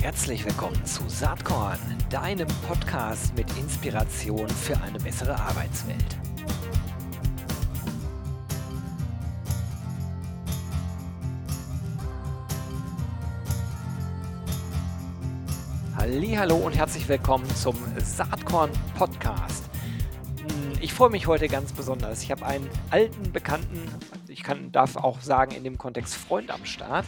Herzlich willkommen zu Saatkorn, deinem Podcast mit Inspiration für eine bessere Arbeitswelt. Hallo und herzlich willkommen zum Saatkorn Podcast. Hm, ich freue mich heute ganz besonders. Ich habe einen alten Bekannten, ich kann, darf auch sagen in dem Kontext Freund am Start.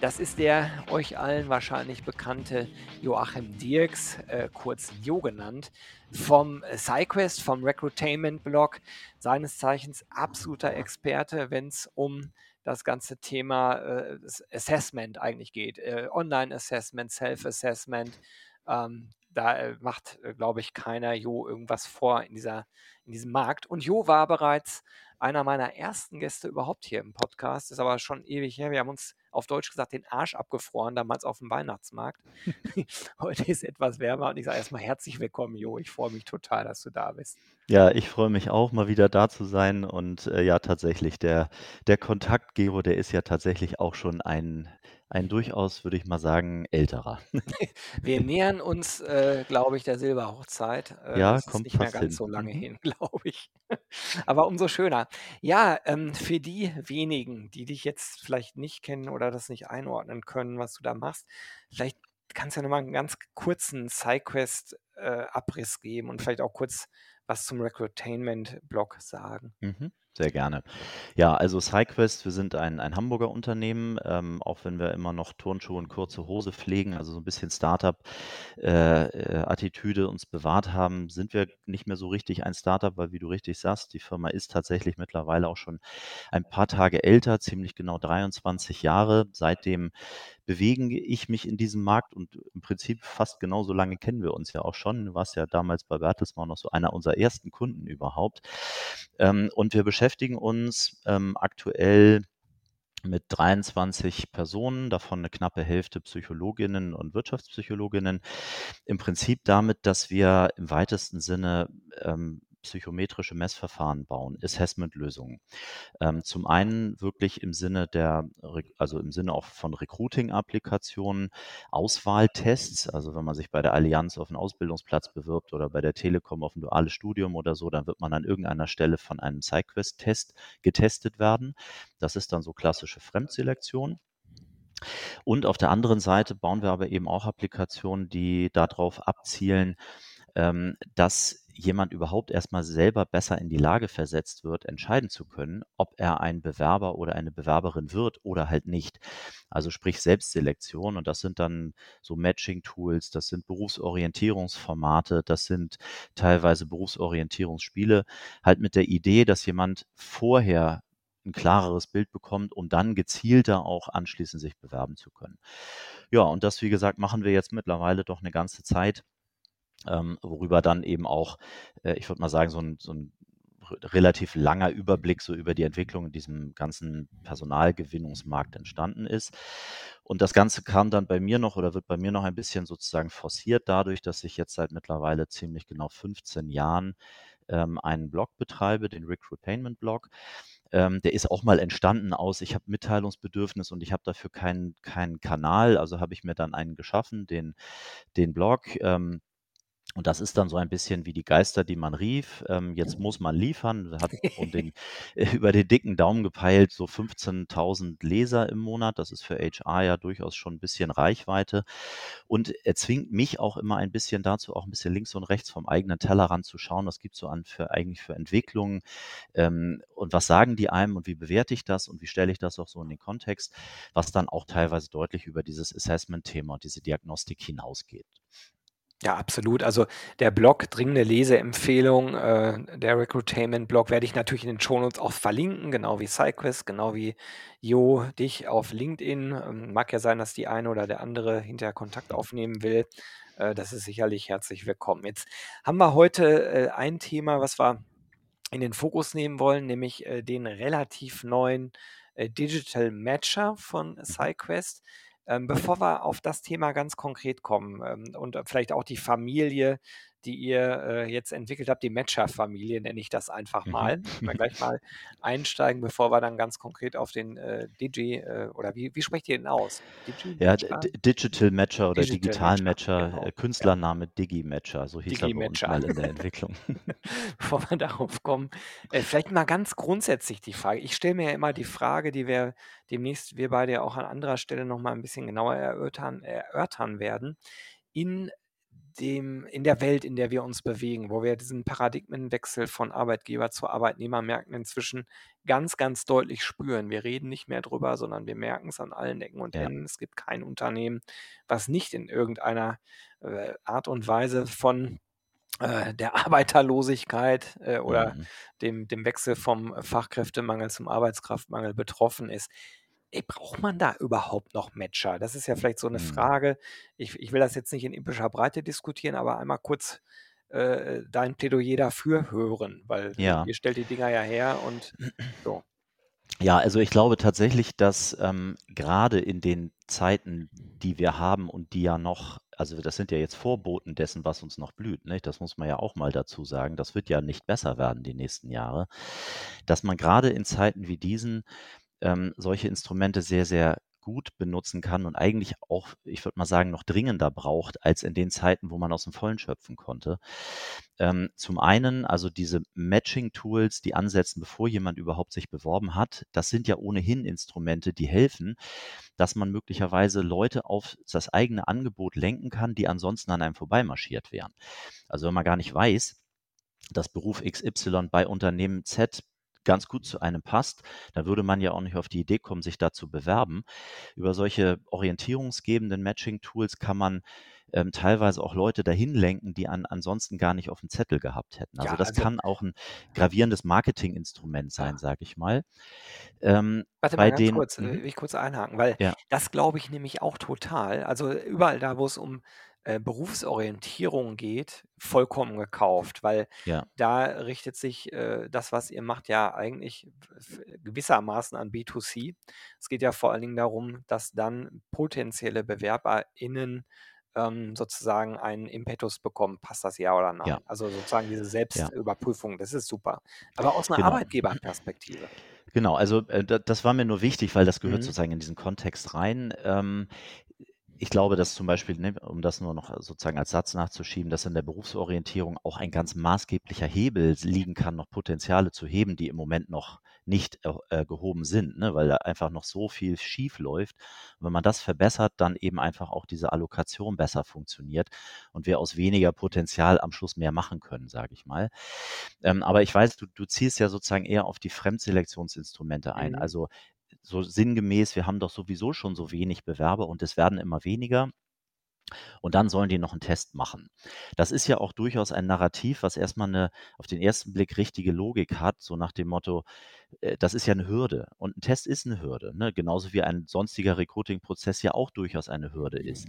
Das ist der euch allen wahrscheinlich bekannte Joachim Dirks, äh, kurz Jo genannt, vom SciQuest, vom Recruitainment-Blog, seines Zeichens absoluter Experte, wenn es um das ganze Thema äh, Assessment eigentlich geht. Äh, Online-Assessment, Self-Assessment. Ähm, da äh, macht, äh, glaube ich, keiner Jo irgendwas vor in, dieser, in diesem Markt. Und Jo war bereits einer meiner ersten Gäste überhaupt hier im Podcast. Ist aber schon ewig her. Wir haben uns auf Deutsch gesagt den Arsch abgefroren, damals auf dem Weihnachtsmarkt. Heute ist etwas wärmer und ich sage erstmal herzlich willkommen, Jo. Ich freue mich total, dass du da bist. Ja, ich freue mich auch, mal wieder da zu sein. Und äh, ja, tatsächlich, der, der Kontakt, Gero, der ist ja tatsächlich auch schon ein, ein durchaus, würde ich mal sagen, älterer. Wir nähern uns, äh, glaube ich, der Silberhochzeit. Äh, ja, das kommt ist nicht mehr ganz hin. so lange mhm. hin, glaube ich. Aber umso schöner. Ja, ähm, für die wenigen, die dich jetzt vielleicht nicht kennen oder das nicht einordnen können, was du da machst, vielleicht kannst du ja nochmal einen ganz kurzen SideQuest-Abriss äh, geben und vielleicht auch kurz was zum Recruitainment-Blog sagen. Mhm. Sehr gerne. Ja, also SideQuest, wir sind ein, ein Hamburger Unternehmen, ähm, auch wenn wir immer noch Turnschuhe und kurze Hose pflegen, also so ein bisschen Startup-Attitüde äh, äh uns bewahrt haben, sind wir nicht mehr so richtig ein Startup, weil wie du richtig sagst, die Firma ist tatsächlich mittlerweile auch schon ein paar Tage älter, ziemlich genau 23 Jahre. Seitdem bewege ich mich in diesem Markt und im Prinzip fast genauso lange kennen wir uns ja auch schon. Du warst ja damals bei Bertelsmann noch so einer unserer ersten Kunden überhaupt. Ähm, und wir beschäftigen uns ähm, aktuell mit 23 Personen, davon eine knappe Hälfte Psychologinnen und Wirtschaftspsychologinnen. Im Prinzip damit, dass wir im weitesten Sinne ähm, psychometrische Messverfahren bauen, Assessment-Lösungen. Ähm, zum einen wirklich im Sinne der, also im Sinne auch von Recruiting-Applikationen, Auswahltests, also wenn man sich bei der Allianz auf einen Ausbildungsplatz bewirbt oder bei der Telekom auf ein duales Studium oder so, dann wird man an irgendeiner Stelle von einem SciQuest-Test getestet werden. Das ist dann so klassische Fremdselektion. Und auf der anderen Seite bauen wir aber eben auch Applikationen, die darauf abzielen, ähm, dass jemand überhaupt erstmal selber besser in die Lage versetzt wird, entscheiden zu können, ob er ein Bewerber oder eine Bewerberin wird oder halt nicht. Also sprich Selbstselektion und das sind dann so Matching-Tools, das sind Berufsorientierungsformate, das sind teilweise Berufsorientierungsspiele, halt mit der Idee, dass jemand vorher ein klareres Bild bekommt, um dann gezielter auch anschließend sich bewerben zu können. Ja, und das, wie gesagt, machen wir jetzt mittlerweile doch eine ganze Zeit ähm, worüber dann eben auch, äh, ich würde mal sagen, so ein, so ein relativ langer Überblick so über die Entwicklung in diesem ganzen Personalgewinnungsmarkt entstanden ist. Und das Ganze kam dann bei mir noch oder wird bei mir noch ein bisschen sozusagen forciert dadurch, dass ich jetzt seit mittlerweile ziemlich genau 15 Jahren ähm, einen Blog betreibe, den Recruitainment Blog. Ähm, der ist auch mal entstanden aus, ich habe Mitteilungsbedürfnis und ich habe dafür keinen keinen Kanal, also habe ich mir dann einen geschaffen, den, den Blog. Ähm, und das ist dann so ein bisschen wie die Geister, die man rief. Ähm, jetzt muss man liefern. Hat um den, äh, über den dicken Daumen gepeilt so 15.000 Leser im Monat. Das ist für HR ja durchaus schon ein bisschen Reichweite. Und er zwingt mich auch immer ein bisschen dazu, auch ein bisschen links und rechts vom eigenen Tellerrand zu schauen. Was gibt es so an für eigentlich für Entwicklungen? Ähm, und was sagen die einem und wie bewerte ich das und wie stelle ich das auch so in den Kontext, was dann auch teilweise deutlich über dieses Assessment-Thema und diese Diagnostik hinausgeht. Ja, absolut. Also der Blog, dringende Leseempfehlung, äh, der Recruitainment-Blog werde ich natürlich in den Shownotes auch verlinken, genau wie SideQuest, genau wie Jo, dich auf LinkedIn. Ähm, mag ja sein, dass die eine oder der andere hinterher Kontakt aufnehmen will. Äh, das ist sicherlich herzlich willkommen. Jetzt haben wir heute äh, ein Thema, was wir in den Fokus nehmen wollen, nämlich äh, den relativ neuen äh, Digital Matcher von mhm. SideQuest. Ähm, bevor wir auf das Thema ganz konkret kommen ähm, und vielleicht auch die Familie die ihr äh, jetzt entwickelt habt, die Matcher-Familie, nenne ich das einfach Mhm. mal. Wir gleich mal einsteigen, bevor wir dann ganz konkret auf den äh, Digi, äh, oder wie, wie sprecht ihr den aus? Digi, ja, Digital Matcher oder Digital, Digital Matcher, Matcher genau. Künstlername ja. Digi-Matcher, so hieß Digi er bei uns mal in der Entwicklung. bevor wir darauf kommen, äh, vielleicht mal ganz grundsätzlich die Frage. Ich stelle mir ja immer die Frage, die wir demnächst wir beide auch an anderer Stelle noch mal ein bisschen genauer erörtern, erörtern werden. In dem, in der Welt, in der wir uns bewegen, wo wir diesen Paradigmenwechsel von Arbeitgeber zu Arbeitnehmermärkten inzwischen ganz, ganz deutlich spüren. Wir reden nicht mehr drüber, sondern wir merken es an allen Ecken und Ja. Enden. Es gibt kein Unternehmen, was nicht in irgendeiner äh, Art und Weise von äh, der Arbeiterlosigkeit äh, oder Mhm. dem, dem Wechsel vom Fachkräftemangel zum Arbeitskraftmangel betroffen ist. Ey, braucht man da überhaupt noch Matcher? Das ist ja vielleicht so eine Mhm. Frage. Ich, ich will das jetzt nicht in epischer Breite diskutieren, aber einmal kurz äh, dein Plädoyer dafür hören, weil Ja. ihr stellt die Dinger ja her und so. Ja, also ich glaube tatsächlich, dass ähm, gerade in den Zeiten, die wir haben und die ja noch, also das sind ja jetzt Vorboten dessen, was uns noch blüht, nicht? das muss man ja auch mal dazu sagen, das wird ja nicht besser werden die nächsten Jahre, dass man gerade in Zeiten wie diesen ähm, solche Instrumente sehr, sehr gut benutzen kann und eigentlich auch, ich würde mal sagen, noch dringender braucht als in den Zeiten, wo man aus dem Vollen schöpfen konnte. Ähm, zum einen, also diese Matching-Tools, die ansetzen, bevor jemand überhaupt sich beworben hat, das sind ja ohnehin Instrumente, die helfen, dass man möglicherweise Leute auf das eigene Angebot lenken kann, die ansonsten an einem vorbeimarschiert wären. Also wenn man gar nicht weiß, dass Beruf XY bei Unternehmen Z ganz gut zu einem passt, dann würde man ja auch nicht auf die Idee kommen, sich da zu bewerben. Über solche orientierungsgebenden Matching-Tools kann man ähm, teilweise auch Leute dahin lenken, die an, ansonsten gar nicht auf dem Zettel gehabt hätten. Also Ja, das also- kann auch ein gravierendes Marketinginstrument sein, Ja. sage ich mal. Ähm, Warte mal ganz den, kurz, äh, Mhm. will ich kurz einhaken, weil Ja. das glaube ich nämlich auch total. Also überall da, wo es um äh, Berufsorientierung geht, vollkommen gekauft, weil Ja. da richtet sich äh, das, was ihr macht, ja eigentlich gewissermaßen an B2C. Es geht ja vor allen Dingen darum, dass dann potenzielle BewerberInnen ähm, sozusagen einen Impetus bekommen, passt das ja oder nein. Ja. Also sozusagen diese Selbstüberprüfung, das ist super. Aber aus einer Genau. Arbeitgeberperspektive. Genau, also äh, da, das war mir nur wichtig, weil das gehört Mhm. sozusagen in diesen Kontext rein. Ähm, ich glaube, dass zum Beispiel, ne, um das nur noch sozusagen als Satz nachzuschieben, dass in der Berufsorientierung auch ein ganz maßgeblicher Hebel liegen kann, noch Potenziale zu heben, die im Moment noch nicht äh, gehoben sind, ne, weil da einfach noch so viel schief läuft. Und wenn man das verbessert, dann eben einfach auch diese Allokation besser funktioniert und wir aus weniger Potenzial am Schluss mehr machen können, sage ich mal. Ähm, aber ich weiß, du, du ziehst ja sozusagen eher auf die Fremdselektionsinstrumente ein. Mhm. Also so sinngemäß, wir haben doch sowieso schon so wenig Bewerber und es werden immer weniger. Und dann sollen die noch einen Test machen. Das ist ja auch durchaus ein Narrativ, was erstmal eine auf den ersten Blick richtige Logik hat, so nach dem Motto, äh, das ist ja eine Hürde. Und ein Test ist eine Hürde, ne? genauso wie ein sonstiger Recruiting-Prozess ja auch durchaus eine Hürde ist.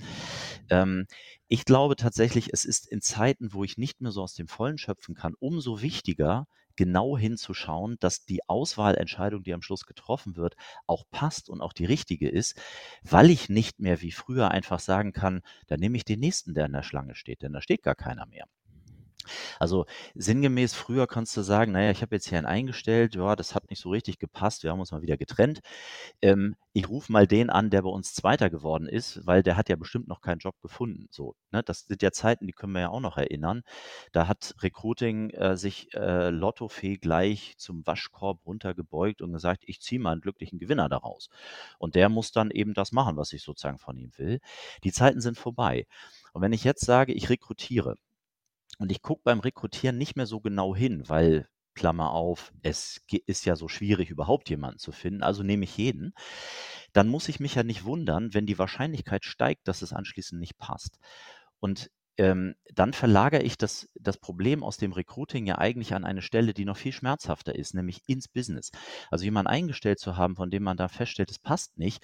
Ähm, ich glaube tatsächlich, es ist in Zeiten, wo ich nicht mehr so aus dem Vollen schöpfen kann, umso wichtiger, genau hinzuschauen, dass die Auswahlentscheidung, die am Schluss getroffen wird, auch passt und auch die richtige ist, weil ich nicht mehr wie früher einfach sagen kann, dann nehme ich den nächsten, der in der Schlange steht, denn da steht gar keiner mehr. Also sinngemäß, früher kannst du sagen, naja, ich habe jetzt hier einen eingestellt, ja, das hat nicht so richtig gepasst, wir haben uns mal wieder getrennt. Ähm, ich rufe mal den an, der bei uns Zweiter geworden ist, weil der hat ja bestimmt noch keinen Job gefunden. So, ne? Das sind ja Zeiten, die können wir ja auch noch erinnern. Da hat Recruiting äh, sich äh, Lottofee gleich zum Waschkorb runtergebeugt und gesagt, ich ziehe mal einen glücklichen Gewinner daraus. Und der muss dann eben das machen, was ich sozusagen von ihm will. Die Zeiten sind vorbei. Und wenn ich jetzt sage, ich rekrutiere, und ich gucke beim Rekrutieren nicht mehr so genau hin, weil, Klammer auf, es ist ja so schwierig, überhaupt jemanden zu finden, also nehme ich jeden, dann muss ich mich ja nicht wundern, wenn die Wahrscheinlichkeit steigt, dass es anschließend nicht passt. Und ähm, dann verlagere ich das, das Problem aus dem Recruiting ja eigentlich an eine Stelle, die noch viel schmerzhafter ist, nämlich ins Business. Also jemanden eingestellt zu haben, von dem man da feststellt, es passt nicht,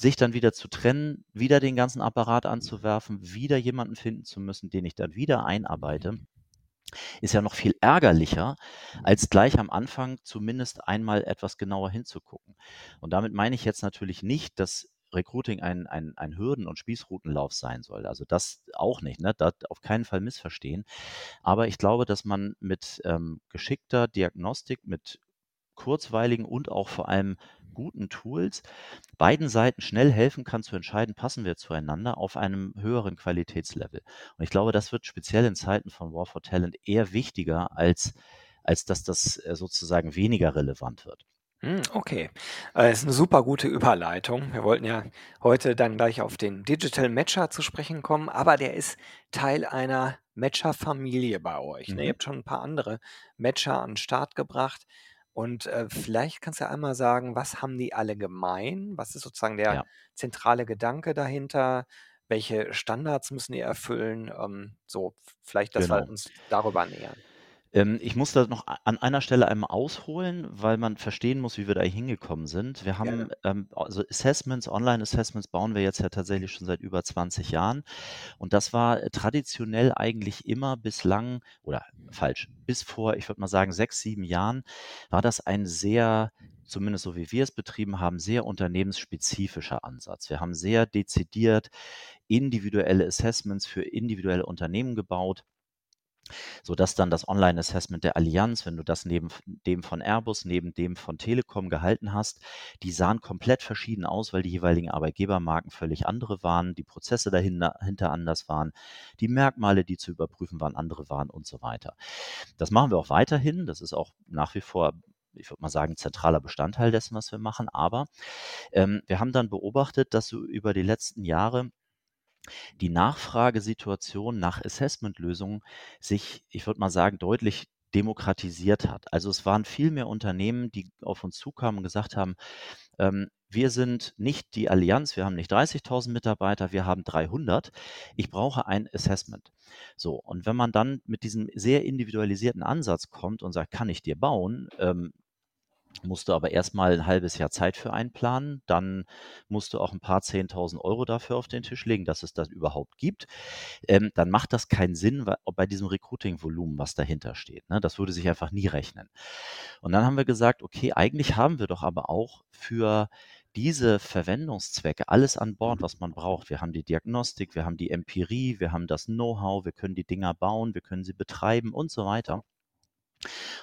sich dann wieder zu trennen, wieder den ganzen Apparat anzuwerfen, wieder jemanden finden zu müssen, den ich dann wieder einarbeite, ist ja noch viel ärgerlicher, als gleich am Anfang zumindest einmal etwas genauer hinzugucken. Und damit meine ich jetzt natürlich nicht, dass Recruiting ein, ein, ein Hürden- und Spießrutenlauf sein soll. Also das auch nicht, ne? Das auf keinen Fall missverstehen. Aber ich glaube, dass man mit ähm, geschickter Diagnostik, mit kurzweiligen und auch vor allem guten Tools beiden Seiten schnell helfen kann zu entscheiden, passen wir zueinander auf einem höheren Qualitätslevel. Und ich glaube, das wird speziell in Zeiten von War for Talent eher wichtiger, als, als dass das äh, sozusagen weniger relevant wird. Hm, okay. Äh, Das ist eine super gute Überleitung. Wir wollten ja heute dann gleich auf den Digital Matcher zu sprechen kommen, aber der ist Teil einer Matcher-Familie bei euch, ne? Ihr Mhm. habt schon ein paar andere Matcher an 'n Start gebracht und, äh, vielleicht kannst du einmal sagen, was haben die alle gemein? Was ist sozusagen der Ja, zentrale Gedanke dahinter? Welche Standards müssen die erfüllen? Ähm, so, vielleicht, dass wir genau. uns darüber nähern. Ähm, ich muss da noch an einer Stelle einmal ausholen, weil man verstehen muss, wie wir da hingekommen sind. Wir haben, ähm, also Assessments, Online-Assessments bauen wir jetzt ja tatsächlich schon seit über 20 Jahren. Und das war traditionell eigentlich immer bislang oder falsch, bis vor, ich würde mal sagen, 6, 7 Jahren war das ein sehr zumindest so wie wir es betrieben haben, sehr unternehmensspezifischer Ansatz. Wir haben sehr dezidiert individuelle Assessments für individuelle Unternehmen gebaut sodass dann das Online-Assessment der Allianz, wenn du das neben dem von Airbus, neben dem von Telekom gehalten hast, die sahen komplett verschieden aus, weil die jeweiligen Arbeitgebermarken völlig andere waren, die Prozesse dahinter anders waren, die Merkmale, die zu überprüfen waren, andere waren und so weiter. Das machen wir auch weiterhin. Das ist auch nach wie vor ich würde mal sagen, zentraler Bestandteil dessen, was wir machen. Aber ähm, wir haben dann beobachtet, dass so über die letzten Jahre die Nachfragesituation nach Assessment-Lösungen sich, ich würde mal sagen, deutlich demokratisiert hat. Also es waren viel mehr Unternehmen, die auf uns zukamen und gesagt haben, ähm, wir sind nicht die Allianz, wir haben nicht 30.000 Mitarbeiter, wir haben 300. Ich brauche ein Assessment. So, und wenn man dann mit diesem sehr individualisierten Ansatz kommt und sagt, kann ich dir bauen, ähm, musst du aber erstmal ein halbes Jahr Zeit für einplanen. Dann musst du auch ein paar 10.000 Euro dafür auf den Tisch legen, dass es das überhaupt gibt. Ähm, dann macht das keinen Sinn weil, bei diesem Recruiting-Volumen, was dahinter steht. Ne? Das würde sich einfach nie rechnen. Und dann haben wir gesagt, okay, eigentlich haben wir doch aber auch für diese Verwendungszwecke alles an Bord, was man braucht. Wir haben die Diagnostik, wir haben die Empirie, wir haben das Know-how, wir können die Dinger bauen, wir können sie betreiben und so weiter.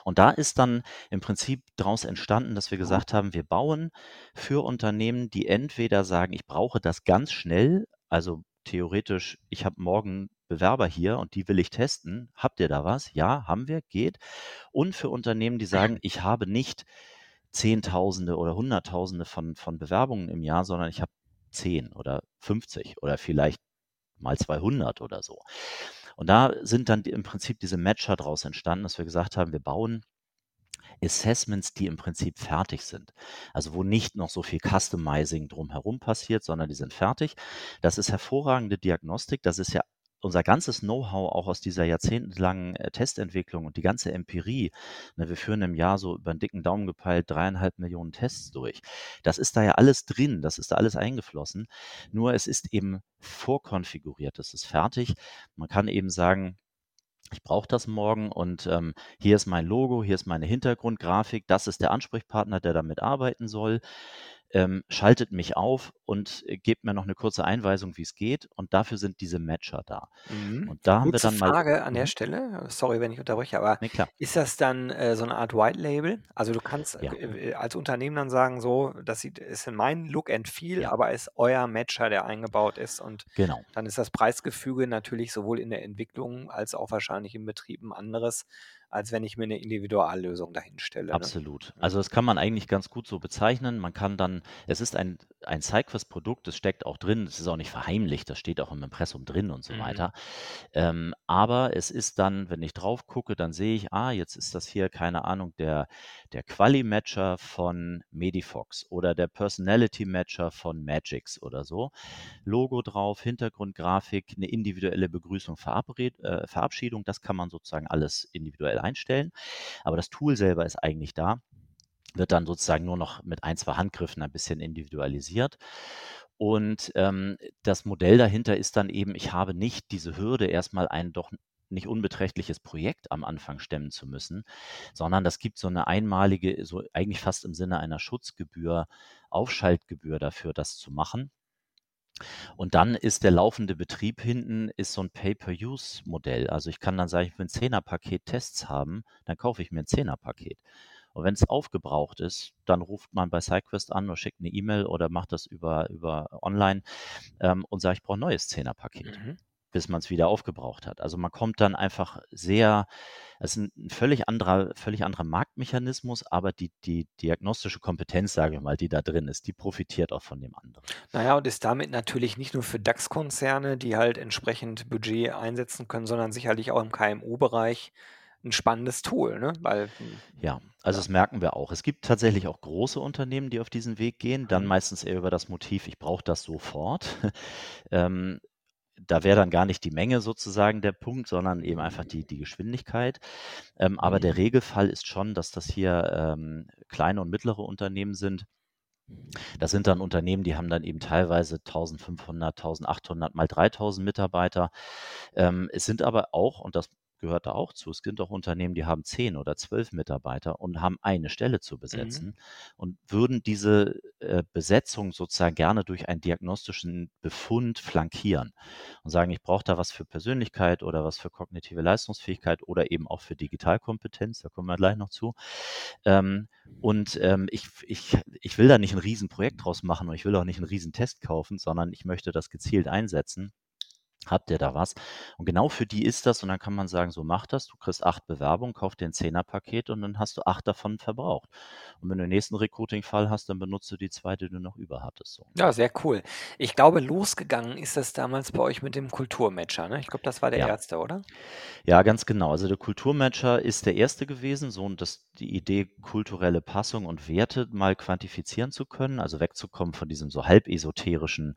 Und da ist dann im Prinzip daraus entstanden, dass wir gesagt haben, wir bauen für Unternehmen, die entweder sagen, ich brauche das ganz schnell, also theoretisch, ich habe morgen Bewerber hier und die will ich testen. Habt ihr da was? Ja, haben wir, geht. Und für Unternehmen, die sagen, ich habe nicht Zehntausende oder Hunderttausende von, von Bewerbungen im Jahr, sondern ich habe 10 oder 50 oder vielleicht mal 200 oder so. Und da sind dann im Prinzip diese Matcher draus entstanden, dass wir gesagt haben, wir bauen Assessments, die im Prinzip fertig sind. Also wo nicht noch so viel Customizing drumherum passiert, sondern die sind fertig. Das ist hervorragende Diagnostik. Das ist ja unser ganzes Know-how auch aus dieser jahrzehntelangen äh, Testentwicklung und die ganze Empirie, ne, wir führen im Jahr so über einen dicken Daumen gepeilt dreieinhalb Millionen Tests durch. Das ist da ja alles drin, das ist da alles eingeflossen. Nur es ist eben vorkonfiguriert, es ist fertig. Man kann eben sagen, ich brauche das morgen und ähm, hier ist mein Logo, hier ist meine Hintergrundgrafik, das ist der Ansprechpartner, der damit arbeiten soll ähm, schaltet mich auf und äh, gebt mir noch eine kurze Einweisung, wie es geht. Und dafür sind diese Matcher da. Mhm. Und da haben wir Kurze dann mal. Frage an der Mhm. Stelle, sorry, wenn ich unterbreche, aber Nee, ist das dann äh, so eine Art White Label? Also du kannst Ja, äh, als Unternehmen dann sagen, so, das sieht, ist in mein Look and Feel, ja, aber ist euer Matcher, der eingebaut ist und genau. dann ist das Preisgefüge natürlich sowohl in der Entwicklung als auch wahrscheinlich im Betrieb ein anderes, als wenn ich mir eine Individuallösung dahin stelle. Ne? Absolut. Also das kann man eigentlich ganz gut so bezeichnen. Man kann dann, es ist ein, ein Sidequest-Produkt, es steckt auch drin, es ist auch nicht verheimlicht, das steht auch im Impressum drin und so Mhm. weiter. Ähm, aber es ist dann, wenn ich drauf gucke, dann sehe ich, ah, jetzt ist das hier, keine Ahnung, der, der Quali-Matcher von Medifox oder der Personality-Matcher von Magix oder so. Logo drauf, Hintergrundgrafik, eine individuelle Begrüßung, Verabred, äh, Verabschiedung, das kann man sozusagen alles individuell einstellen. Aber das Tool selber ist eigentlich da, wird dann sozusagen nur noch mit ein, zwei Handgriffen ein bisschen individualisiert. Und ähm, das Modell dahinter ist dann eben, ich habe nicht diese Hürde, erstmal einen doch nicht unbeträchtliches Projekt am Anfang stemmen zu müssen, sondern das gibt so eine einmalige, so eigentlich fast im Sinne einer Schutzgebühr, Aufschaltgebühr dafür, das zu machen. Und dann ist der laufende Betrieb hinten ist so ein Pay-per-Use-Modell. Also ich kann dann sagen, ich will ein Zehner-Paket Tests haben, dann kaufe ich mir ein Zehner-Paket. Und wenn es aufgebraucht ist, dann ruft man bei SideQuest an oder schickt eine E-Mail oder macht das über, über online ähm, und sagt, ich brauche ein neues Zehner-Paket. Mhm bis man es wieder aufgebraucht hat. Also man kommt dann einfach sehr, es ist ein völlig anderer, völlig anderer Marktmechanismus, aber die, die diagnostische Kompetenz, sage ich mal, die da drin ist, die profitiert auch von dem anderen. Naja, und ist damit natürlich nicht nur für DAX-Konzerne, die halt entsprechend Budget einsetzen können, sondern sicherlich auch im KMU-Bereich ein spannendes Tool, ne? Weil, hm, ja, also ja. das merken wir auch. Es gibt tatsächlich auch große Unternehmen, die auf diesen Weg gehen, dann mhm. meistens eher über das Motiv, ich brauche das sofort. ähm, da wäre dann gar nicht die Menge sozusagen der Punkt, sondern eben einfach die, die Geschwindigkeit. Ähm, aber der mhm. Regelfall ist schon, dass das hier ähm, kleine und mittlere Unternehmen sind. Das sind dann Unternehmen, die haben dann eben teilweise 1500, 1800 mal 3000 Mitarbeiter. Ähm, es sind aber auch, und das gehört da auch zu. Es gibt auch Unternehmen, die haben zehn oder zwölf Mitarbeiter und haben eine Stelle zu mhm. besetzen mhm. und würden diese äh, Besetzung sozusagen gerne durch einen diagnostischen Befund flankieren und sagen, ich brauche da was für Persönlichkeit oder was für kognitive Leistungsfähigkeit oder eben auch für Digitalkompetenz, da kommen wir gleich noch zu. Ähm, und ähm, ich, ich, ich will da nicht ein Riesenprojekt draus machen und ich will auch nicht einen Riesentest kaufen, sondern ich möchte das gezielt einsetzen Habt ihr da was? Und genau für die ist das und dann kann man sagen, so mach das, du kriegst acht Bewerbungen, kauf dir ein Zehnerpaket und dann hast du acht davon verbraucht. Und wenn du den nächsten Recruiting-Fall hast, dann benutzt du die zwei, die du noch über hattest. So. Ja, sehr cool. Ich glaube, losgegangen ist das damals bei euch mit dem Kulturmatcher, ne? Ich glaube, das war der Ja. erste, oder? Ja, ganz genau. Also der Kulturmatcher ist der erste gewesen, so und das die Idee, kulturelle Passung und Werte mal quantifizieren zu können, also wegzukommen von diesem so halb esoterischen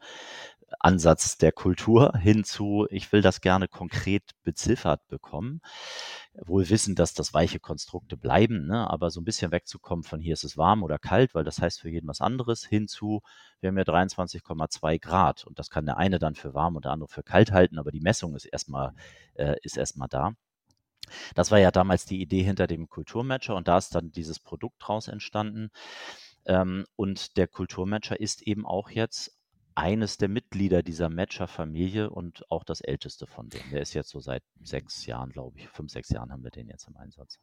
Ansatz der Kultur hin zu, ich will das gerne konkret beziffert bekommen. Wohl wissen, dass das weiche Konstrukte bleiben, ne? aber so ein bisschen wegzukommen von hier ist es warm oder kalt, weil das heißt für jeden was anderes, hinzu, wir haben ja 23,2 Grad und das kann der eine dann für warm und der andere für kalt halten, aber die Messung ist erstmal, äh, ist erstmal da. Das war ja damals die Idee hinter dem Kulturmatcher und da ist dann dieses Produkt draus entstanden. Ähm, und der Kulturmatcher ist eben auch jetzt eines der Mitglieder dieser Matcher-Familie und auch das älteste von denen. Der ist jetzt so seit sechs Jahren, glaube ich, fünf, sechs Jahren haben wir den jetzt im Einsatz.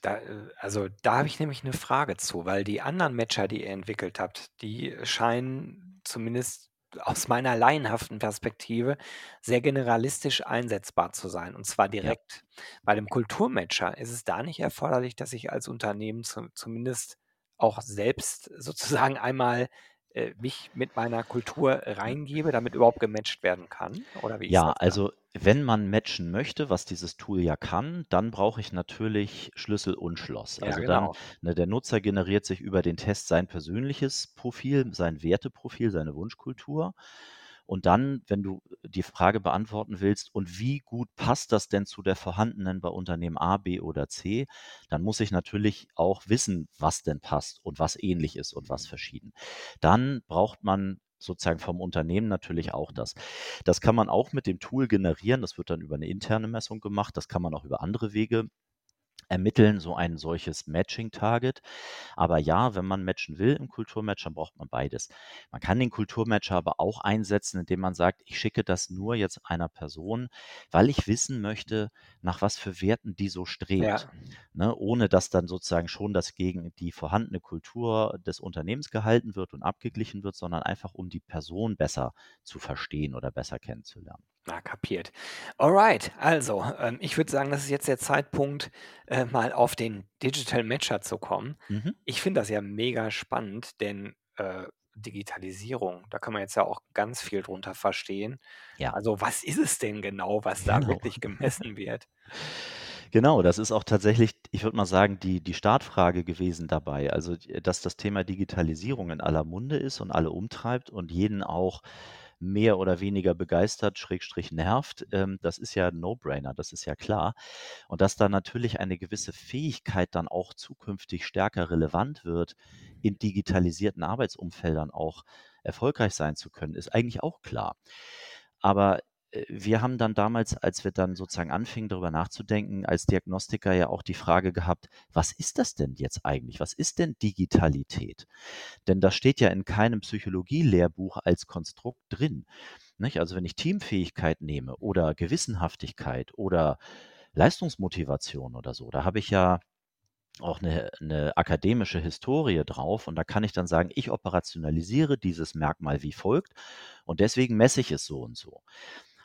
Da, äh, also da habe ich nämlich eine Frage zu, weil die anderen Matcher, die ihr entwickelt habt, die scheinen zumindest aus meiner laienhaften Perspektive sehr generalistisch einsetzbar zu sein und zwar Ja. direkt. Bei dem Kulturmatcher ist es da nicht erforderlich, dass ich als Unternehmen zu, zumindest auch selbst sozusagen einmal äh, mich mit meiner Kultur reingebe, damit überhaupt gematcht werden kann? Oder wie Ja, also wenn man matchen möchte, was dieses Tool ja kann, dann brauche ich natürlich Schlüssel und Schloss. Ja, Also dann, genau. ne, der Nutzer generiert sich über den Test sein persönliches Profil, sein Werteprofil, seine Wunschkultur. Und dann, wenn du die Frage beantworten willst, und wie gut passt das denn zu der vorhandenen bei Unternehmen A, B oder C, dann muss ich natürlich auch wissen, was denn passt und was ähnlich ist und was verschieden. Dann braucht man sozusagen vom Unternehmen natürlich auch das. Das kann man auch mit dem Tool generieren. Das wird dann über eine interne Messung gemacht. Das kann man auch über andere Wege ermitteln, so ein solches Matching-Target. Aber ja, wenn man matchen will im Kulturmatch, dann braucht man beides. Man kann den Kulturmatcher aber auch einsetzen, indem man sagt, ich schicke das nur jetzt einer Person, weil ich wissen möchte, nach was für Werten die so strebt. Ja. Ne, ohne dass dann sozusagen schon das gegen die vorhandene Kultur des Unternehmens gehalten wird und abgeglichen wird, sondern einfach um die Person besser zu verstehen oder besser kennenzulernen. Na, kapiert. Alright, also, ähm, ich würde sagen, das ist jetzt der Zeitpunkt, äh, mal auf den Digital Matcher zu kommen. Mhm. Ich finde das ja mega spannend, denn äh, Digitalisierung, da kann man jetzt ja auch ganz viel drunter verstehen. Ja. Also, was ist es denn genau, was da genau. wirklich gemessen wird? Genau, das ist auch tatsächlich, ich würde mal sagen, die, die Startfrage gewesen dabei. Also, dass das Thema Digitalisierung in aller Munde ist und alle umtreibt und jeden auch mehr oder weniger begeistert, Schrägstrich nervt, ähm, das ist ja ein No-Brainer, das ist ja klar. Und dass da natürlich eine gewisse Fähigkeit dann auch zukünftig stärker relevant wird, in digitalisierten Arbeitsumfeldern auch erfolgreich sein zu können, ist eigentlich auch klar. Aber wir haben dann damals, als wir dann sozusagen anfingen, darüber nachzudenken, als Diagnostiker ja auch die Frage gehabt, was ist das denn jetzt eigentlich? Was ist denn Digitalität? Denn das steht ja in keinem Psychologie-Lehrbuch als Konstrukt drin. Nicht? Also wenn ich Teamfähigkeit nehme oder Gewissenhaftigkeit oder Leistungsmotivation oder so, da habe ich ja auch eine, eine akademische Historie drauf und da kann ich dann sagen, ich operationalisiere dieses Merkmal wie folgt und deswegen messe ich es so und so.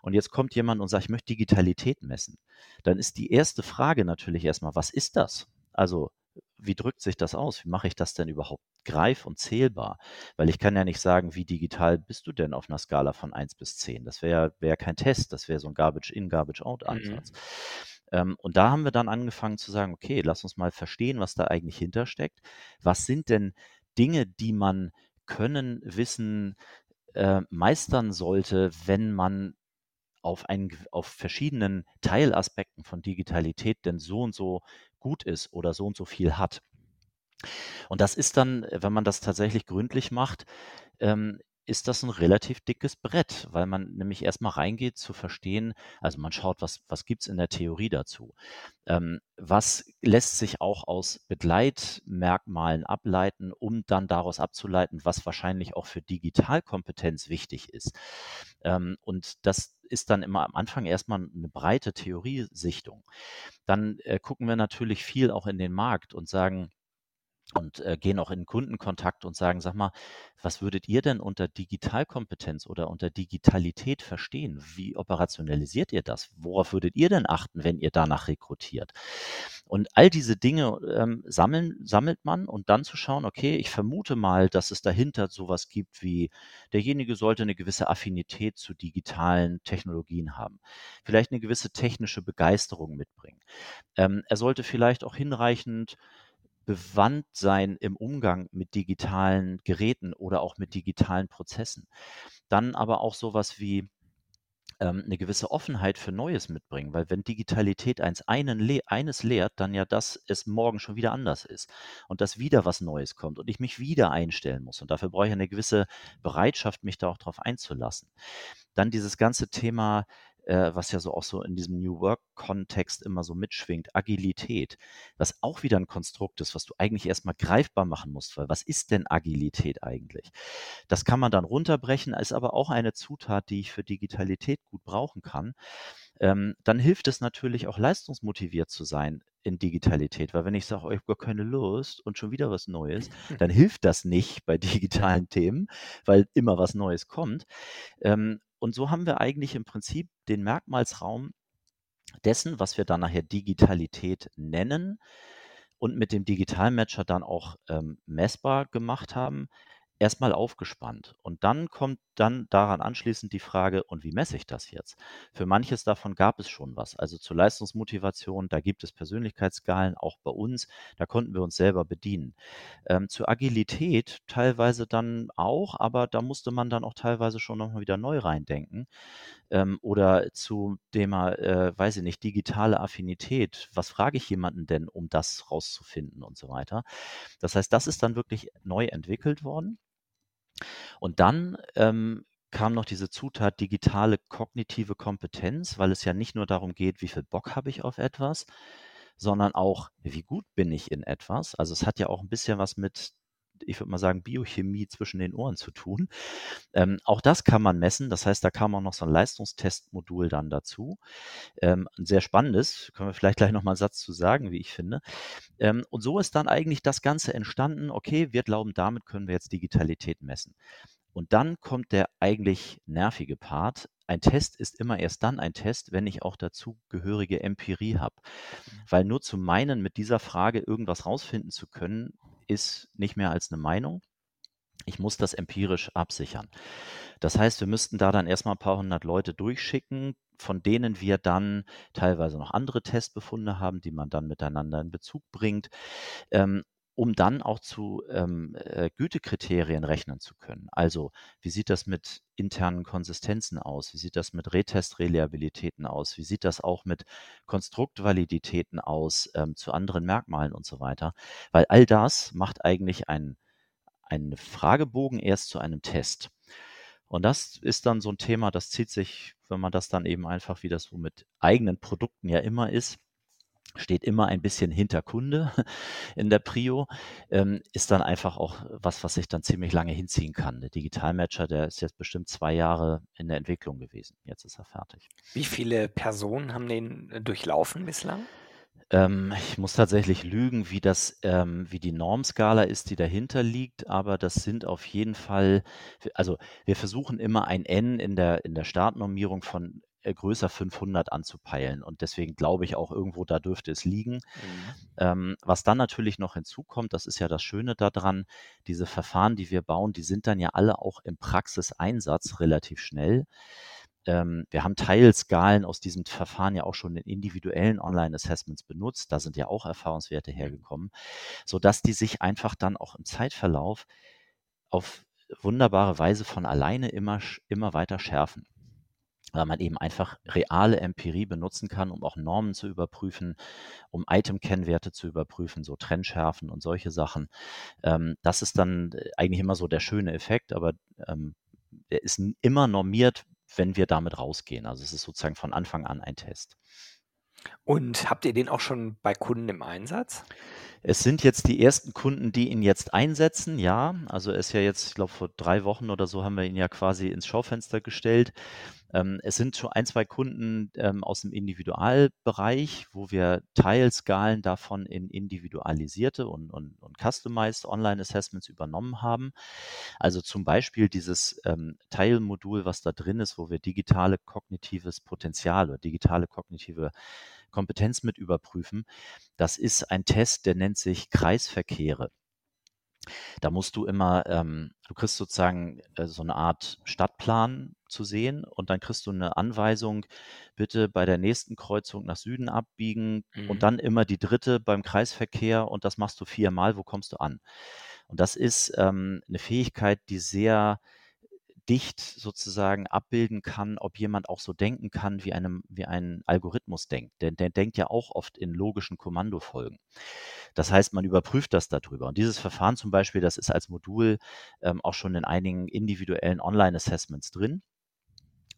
Und jetzt kommt jemand und sagt, ich möchte Digitalität messen. Dann ist die erste Frage natürlich erstmal, was ist das? Also wie drückt sich das aus? Wie mache ich das denn überhaupt greif und zählbar? Weil ich kann ja nicht sagen, wie digital bist du denn auf einer Skala von 1 bis 10? Das wäre wär kein Test, das wäre so ein Garbage-in, Garbage-out-Ansatz. Mhm. Ähm, und da haben wir dann angefangen zu sagen, okay, lass uns mal verstehen, was da eigentlich hintersteckt. Was sind denn Dinge, die man können, wissen, äh, meistern sollte, wenn man auf, ein, auf verschiedenen Teilaspekten von Digitalität denn so und so gut ist oder so und so viel hat. Und das ist dann, wenn man das tatsächlich gründlich macht, ähm, ist das ein relativ dickes Brett, weil man nämlich erstmal reingeht zu verstehen, also man schaut, was, was gibt es in der Theorie dazu. Ähm, was lässt sich auch aus Begleitmerkmalen ableiten, um dann daraus abzuleiten, was wahrscheinlich auch für Digitalkompetenz wichtig ist. Ähm, und das ist dann immer am Anfang erstmal eine breite Theoriesichtung. Dann äh, gucken wir natürlich viel auch in den Markt und sagen, und äh, gehen auch in Kundenkontakt und sagen, sag mal, was würdet ihr denn unter Digitalkompetenz oder unter Digitalität verstehen? Wie operationalisiert ihr das? Worauf würdet ihr denn achten, wenn ihr danach rekrutiert? Und all diese Dinge ähm, sammeln, sammelt man und dann zu schauen, okay, ich vermute mal, dass es dahinter sowas gibt wie, derjenige sollte eine gewisse Affinität zu digitalen Technologien haben, vielleicht eine gewisse technische Begeisterung mitbringen. Ähm, er sollte vielleicht auch hinreichend bewandt sein im Umgang mit digitalen Geräten oder auch mit digitalen Prozessen. Dann aber auch sowas wie ähm, eine gewisse Offenheit für Neues mitbringen, weil wenn Digitalität eins le eines lehrt, dann ja, dass es morgen schon wieder anders ist und dass wieder was Neues kommt und ich mich wieder einstellen muss. Und dafür brauche ich eine gewisse Bereitschaft, mich da auch drauf einzulassen. Dann dieses ganze Thema äh, was ja so auch so in diesem New Work-Kontext immer so mitschwingt, Agilität, was auch wieder ein Konstrukt ist, was du eigentlich erstmal greifbar machen musst, weil was ist denn Agilität eigentlich? Das kann man dann runterbrechen, ist aber auch eine Zutat, die ich für Digitalität gut brauchen kann. Ähm, dann hilft es natürlich auch leistungsmotiviert zu sein in Digitalität, weil wenn ich sage, oh, ich habe gar keine Lust und schon wieder was Neues, dann hilft das nicht bei digitalen Themen, weil immer was Neues kommt. Ähm, und so haben wir eigentlich im Prinzip den Merkmalsraum dessen, was wir dann nachher Digitalität nennen und mit dem Digitalmatcher dann auch ähm, messbar gemacht haben, erstmal aufgespannt. Und dann kommt dann daran anschließend die Frage, und wie messe ich das jetzt? Für manches davon gab es schon was. Also zur Leistungsmotivation, da gibt es Persönlichkeitsskalen, auch bei uns, da konnten wir uns selber bedienen. Ähm, zur Agilität teilweise dann auch, aber da musste man dann auch teilweise schon nochmal wieder neu reindenken. Ähm, oder zu Thema, äh, weiß ich nicht, digitale Affinität. Was frage ich jemanden denn, um das rauszufinden und so weiter? Das heißt, das ist dann wirklich neu entwickelt worden. Und dann ähm, kam noch diese Zutat digitale kognitive Kompetenz, weil es ja nicht nur darum geht, wie viel Bock habe ich auf etwas, sondern auch, wie gut bin ich in etwas. Also es hat ja auch ein bisschen was mit, ich würde mal sagen, Biochemie zwischen den Ohren zu tun. Ähm, auch das kann man messen. Das heißt, da kam auch noch so ein Leistungstestmodul dann dazu. Ähm, ein sehr spannendes, können wir vielleicht gleich nochmal einen Satz zu sagen, wie ich finde. Ähm, und so ist dann eigentlich das Ganze entstanden. Okay, wir glauben, damit können wir jetzt Digitalität messen. Und dann kommt der eigentlich nervige Part. Ein Test ist immer erst dann ein Test, wenn ich auch dazu gehörige Empirie habe. Mhm. Weil nur zu meinen, mit dieser Frage irgendwas rausfinden zu können, ist nicht mehr als eine Meinung. Ich muss das empirisch absichern. Das heißt, wir müssten da dann erstmal ein paar hundert Leute durchschicken, von denen wir dann teilweise noch andere Testbefunde haben, die man dann miteinander in Bezug bringt. Ähm, um dann auch zu ähm, äh, Gütekriterien rechnen zu können. Also wie sieht das mit internen Konsistenzen aus? Wie sieht das mit Retest-Reliabilitäten aus? Wie sieht das auch mit Konstruktvaliditäten aus ähm, zu anderen Merkmalen und so weiter? Weil all das macht eigentlich ein, einen Fragebogen erst zu einem Test. Und das ist dann so ein Thema, das zieht sich, wenn man das dann eben einfach, wie das so mit eigenen Produkten ja immer ist, steht immer ein bisschen hinter Kunde in der Prio, ähm, ist dann einfach auch was, was sich dann ziemlich lange hinziehen kann. Der Digitalmatcher, der ist jetzt bestimmt zwei Jahre in der Entwicklung gewesen. Jetzt ist er fertig. Wie viele Personen haben den äh, durchlaufen bislang? Ähm, ich muss tatsächlich lügen, wie das, ähm, wie die Normskala ist, die dahinter liegt, aber das sind auf jeden Fall, also wir versuchen immer ein N in der, in der Startnormierung von größer 500 anzupeilen. Und deswegen glaube ich auch irgendwo, da dürfte es liegen. Mhm. Ähm, was dann natürlich noch hinzukommt, das ist ja das Schöne daran, diese Verfahren, die wir bauen, die sind dann ja alle auch im Praxiseinsatz relativ schnell. Ähm, wir haben Teilskalen aus diesem Verfahren ja auch schon in individuellen Online-Assessments benutzt. Da sind ja auch Erfahrungswerte mhm. hergekommen, sodass die sich einfach dann auch im Zeitverlauf auf wunderbare Weise von alleine immer, immer weiter schärfen weil man eben einfach reale Empirie benutzen kann, um auch Normen zu überprüfen, um Item-Kennwerte zu überprüfen, so Trendschärfen und solche Sachen. Ähm, das ist dann äh, eigentlich immer so der schöne Effekt, aber ähm, der ist immer normiert, wenn wir damit rausgehen. Also es ist sozusagen von Anfang an ein Test. Und habt ihr den auch schon bei Kunden im Einsatz? Es sind jetzt die ersten Kunden, die ihn jetzt einsetzen, ja. Also er ist ja jetzt, ich glaube, vor drei Wochen oder so haben wir ihn ja quasi ins Schaufenster gestellt. Ähm, es sind schon ein, zwei Kunden ähm, aus dem Individualbereich, wo wir Teilskalen davon in individualisierte und, und, und customized Online-Assessments übernommen haben. Also zum Beispiel dieses ähm, Teilmodul, was da drin ist, wo wir digitale kognitives Potenzial oder digitale kognitive Kompetenz mit überprüfen. Das ist ein Test, der nennt sich Kreisverkehre. Da musst du immer, ähm, du kriegst sozusagen äh, so eine Art Stadtplan zu sehen und dann kriegst du eine Anweisung, bitte bei der nächsten Kreuzung nach Süden abbiegen mhm. und dann immer die dritte beim Kreisverkehr und das machst du viermal, wo kommst du an? Und das ist ähm, eine Fähigkeit, die sehr dicht sozusagen abbilden kann, ob jemand auch so denken kann, wie, einem, wie ein Algorithmus denkt. Denn der denkt ja auch oft in logischen Kommandofolgen. Das heißt, man überprüft das darüber. Und dieses Verfahren zum Beispiel, das ist als Modul ähm, auch schon in einigen individuellen Online-Assessments drin.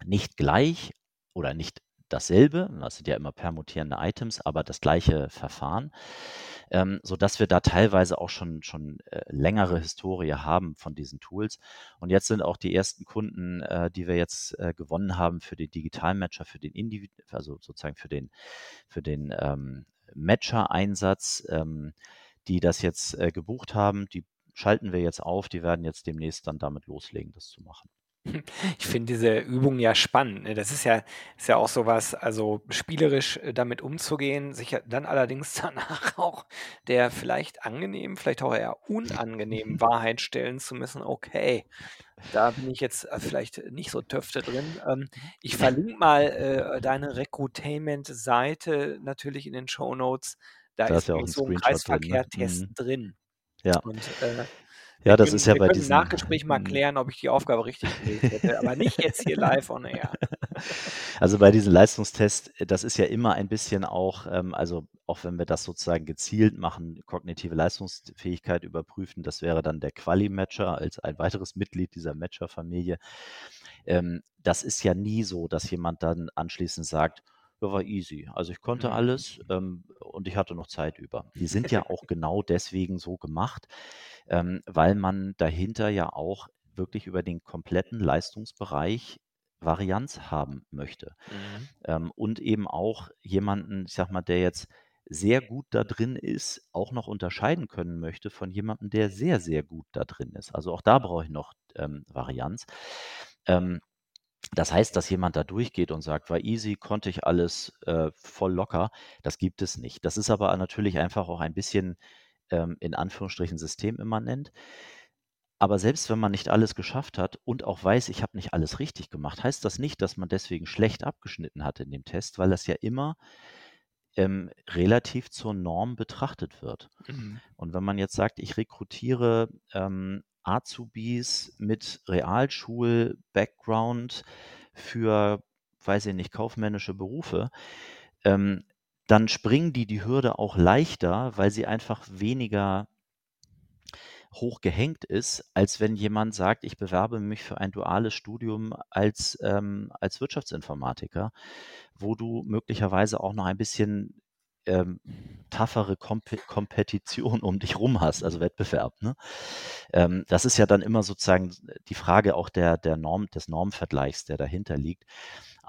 Nicht gleich oder nicht dasselbe, das sind ja immer permutierende Items, aber das gleiche Verfahren ähm, sodass wir da teilweise auch schon, schon äh, längere Historie haben von diesen Tools. Und jetzt sind auch die ersten Kunden, äh, die wir jetzt äh, gewonnen haben für den Digitalmatcher, für den Individu also sozusagen für den, für den ähm, Matcher-Einsatz, ähm, die das jetzt äh, gebucht haben, die schalten wir jetzt auf, die werden jetzt demnächst dann damit loslegen, das zu machen. Ich finde diese Übung ja spannend. Ne? Das ist ja, ist ja auch sowas, also spielerisch äh, damit umzugehen, sich dann allerdings danach auch der vielleicht angenehm, vielleicht auch eher unangenehmen Wahrheit stellen zu müssen. Okay, da bin ich jetzt äh, vielleicht nicht so töfte drin. Ähm, ich verlinke mal äh, deine Recruitainment-Seite natürlich in den Show Notes. Da, da ist, ist ja auch ein so ein Kreisverkehr-Test drin. Mhm. Ja. Und äh, ja, das können, ist ja bei diesem. Im Nachgespräch mal mhm. klären, ob ich die Aufgabe richtig gelöst hätte, aber nicht jetzt hier live on air. Also bei diesen Leistungstests, äh, das ist ja immer ein bisschen auch, ähm, also auch wenn wir das sozusagen gezielt machen, kognitive Leistungsfähigkeit überprüfen, das wäre dann der Quali-Matcher als ein weiteres Mitglied dieser Matcher-Familie. Ähm, das ist ja nie so, dass jemand dann anschließend sagt, ja, war easy. Also ich konnte mhm. alles ähm, und ich hatte noch Zeit über. Die sind ja auch genau deswegen so gemacht, ähm, weil man dahinter ja auch wirklich über den kompletten Leistungsbereich Varianz haben möchte. Mhm. Ähm, und eben auch jemanden, ich sag mal, der jetzt sehr gut da drin ist, auch noch unterscheiden können möchte von jemandem, der sehr, sehr gut da drin ist. Also auch da brauche ich noch ähm, Varianz. Ähm, das heißt, dass jemand da durchgeht und sagt, war easy, konnte ich alles äh, voll locker, das gibt es nicht. Das ist aber natürlich einfach auch ein bisschen ähm, in Anführungsstrichen systemimmanent. Aber selbst wenn man nicht alles geschafft hat und auch weiß, ich habe nicht alles richtig gemacht, heißt das nicht, dass man deswegen schlecht abgeschnitten hat in dem Test, weil das ja immer ähm, relativ zur Norm betrachtet wird. Mhm. Und wenn man jetzt sagt, ich rekrutiere ähm, Azubis mit Realschul-Background für, weiß ich nicht, kaufmännische Berufe, ähm, dann springen die die Hürde auch leichter, weil sie einfach weniger hoch gehängt ist, als wenn jemand sagt, ich bewerbe mich für ein duales Studium als, ähm, als Wirtschaftsinformatiker, wo du möglicherweise auch noch ein bisschen ähm, toughere Kompe Kompetition um dich rum hast, also Wettbewerb. Ne? Ähm, das ist ja dann immer sozusagen die Frage auch der, der Norm, des Normvergleichs, der dahinter liegt.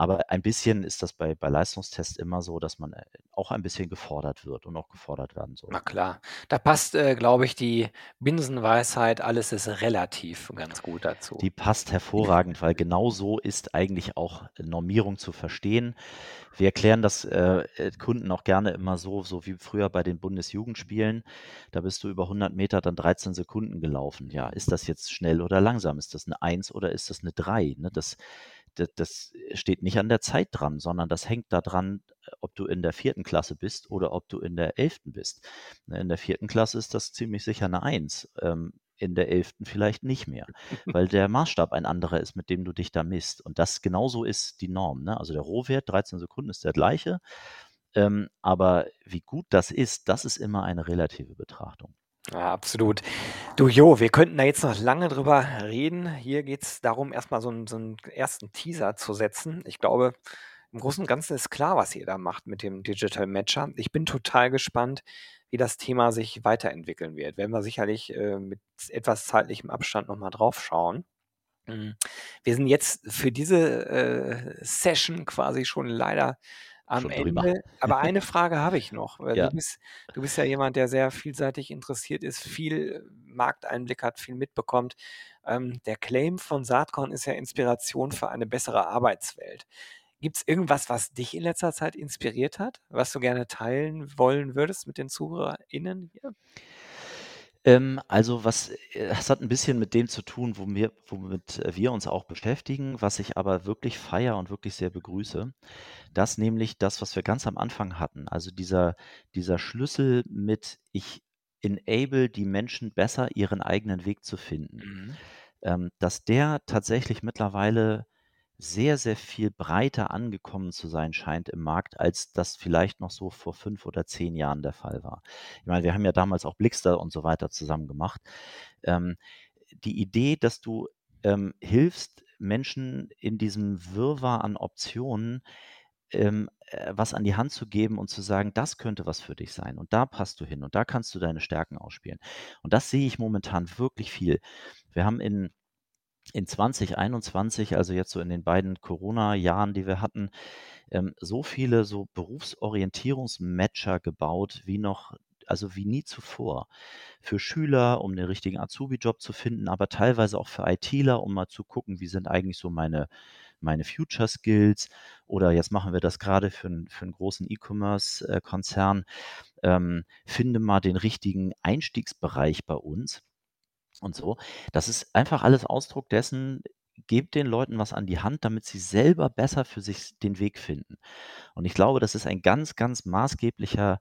Aber ein bisschen ist das bei, bei Leistungstests immer so, dass man äh, auch ein bisschen gefordert wird und auch gefordert werden soll. Na klar. Da passt, äh, glaube ich, die Binsenweisheit, alles ist relativ ganz gut dazu. Die passt hervorragend, weil genau so ist eigentlich auch Normierung zu verstehen. Wir erklären das äh, äh Kunden auch gerne immer so, so wie früher bei den Bundesjugendspielen. Da bist du über 100 Meter dann 13 Sekunden gelaufen. Ja, ist das jetzt schnell oder langsam? Ist das eine 1 oder ist das eine 3? Ne? Das, das, das steht nicht an der Zeit dran, sondern das hängt daran, ob du in der vierten Klasse bist oder ob du in der elften bist. Ne, in der vierten Klasse ist das ziemlich sicher eine Eins. Ähm, in der elften vielleicht nicht mehr, weil der Maßstab ein anderer ist, mit dem du dich da misst. Und das genauso ist die Norm. Ne? Also der Rohwert, 13 Sekunden, ist der gleiche. Ähm, aber wie gut das ist, das ist immer eine relative Betrachtung. Ja, absolut. Du Jo, wir könnten da jetzt noch lange drüber reden. Hier geht es darum, erstmal so einen, so einen ersten Teaser zu setzen. Ich glaube, im Großen und Ganzen ist klar, was ihr da macht mit dem Digital Matcher. Ich bin total gespannt, wie das Thema sich weiterentwickeln wird. Werden wir sicherlich äh, mit etwas zeitlichem Abstand nochmal drauf schauen. Hm, wir sind jetzt für diese äh, Session quasi schon leider am drüber. Ende. Aber eine Frage habe ich noch. Ja. Du, bist, du bist ja jemand, der sehr vielseitig interessiert ist, viel Markteinblick hat, viel mitbekommt. Ähm, der Claim von Saatkorn ist ja Inspiration für eine bessere Arbeitswelt. Gibt es irgendwas, was dich in letzter Zeit inspiriert hat, was du gerne teilen wollen würdest mit den ZuhörerInnen hier? Ähm, also was, äh, es hat ein bisschen mit dem zu tun, wo womit wir uns auch beschäftigen, was ich aber wirklich feiere und wirklich sehr begrüße. Das nämlich das, was wir ganz am Anfang hatten. Also dieser, dieser Schlüssel mit, ich enable die Menschen besser, ihren eigenen Weg zu finden. Mhm. Ähm, dass der tatsächlich mittlerweile sehr, sehr viel breiter angekommen zu sein scheint im Markt, als das vielleicht noch so vor fünf oder zehn Jahren der Fall war. Ich meine, wir haben ja damals auch Blickster und so weiter zusammen gemacht. Ähm, die Idee, dass du ähm, hilfst, Menschen in diesem Wirrwarr an Optionen ähm, äh, was an die Hand zu geben und zu sagen, das könnte was für dich sein und da passt du hin und da kannst du deine Stärken ausspielen. Und das sehe ich momentan wirklich viel. Wir haben in in 2021, also jetzt so in den beiden Corona-Jahren, die wir hatten, ähm, so viele so Berufsorientierungsmatcher gebaut wie noch also wie nie zuvor. Für Schüler, um den richtigen Azubi-Job zu finden, aber teilweise auch für ITler, um mal zu gucken, wie sind eigentlich so meine meine Future Skills oder jetzt machen wir das gerade für 'n für 'n großen E-Commerce, äh, ähm, finde mal den richtigen Einstiegsbereich bei uns und so. Das ist einfach alles Ausdruck dessen, gebt den Leuten was an die Hand, damit sie selber besser für sich den Weg finden. Und ich glaube, das ist ein ganz, ganz maßgeblicher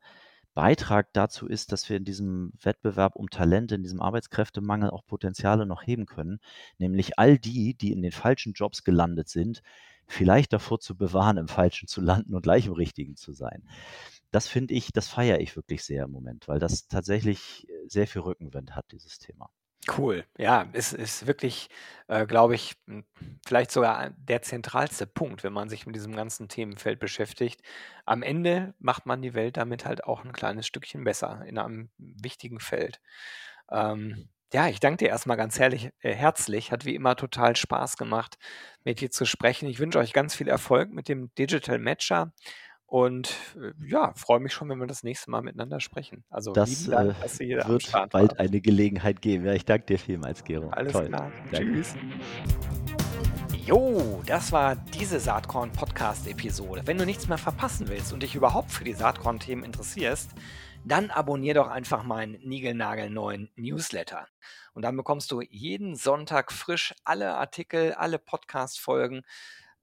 Beitrag dazu ist, dass wir in diesem Wettbewerb um Talente, in diesem Arbeitskräftemangel auch Potenziale noch heben können, nämlich all die, die in den falschen Jobs gelandet sind, vielleicht davor zu bewahren, im Falschen zu landen und gleich im Richtigen zu sein. Das finde ich, das feiere ich wirklich sehr im Moment, weil das tatsächlich sehr viel Rückenwind hat, dieses Thema. Cool. Ja, es ist wirklich, äh, glaube ich, vielleicht sogar der zentralste Punkt, wenn man sich mit diesem ganzen Themenfeld beschäftigt. Am Ende macht man die Welt damit halt auch ein kleines Stückchen besser in einem wichtigen Feld. Ähm, ja, ich danke dir erstmal ganz herrlich, äh, herzlich. Hat wie immer total Spaß gemacht, mit dir zu sprechen. Ich wünsche euch ganz viel Erfolg mit dem Digital Matcher. Und äh, ja, freue mich schon, wenn wir das nächste Mal miteinander sprechen. Also das Dank, äh, dass du hier wird bald war. eine Gelegenheit geben. Ja, ich danke dir vielmals, Gero. Alles Toll. klar. Danke. Tschüss. Jo, das war diese Saatkorn-Podcast-Episode. Wenn du nichts mehr verpassen willst und dich überhaupt für die Saatkorn-Themen interessierst, dann abonnier doch einfach meinen niegelnagelneuen Newsletter. Und dann bekommst du jeden Sonntag frisch alle Artikel, alle Podcast-Folgen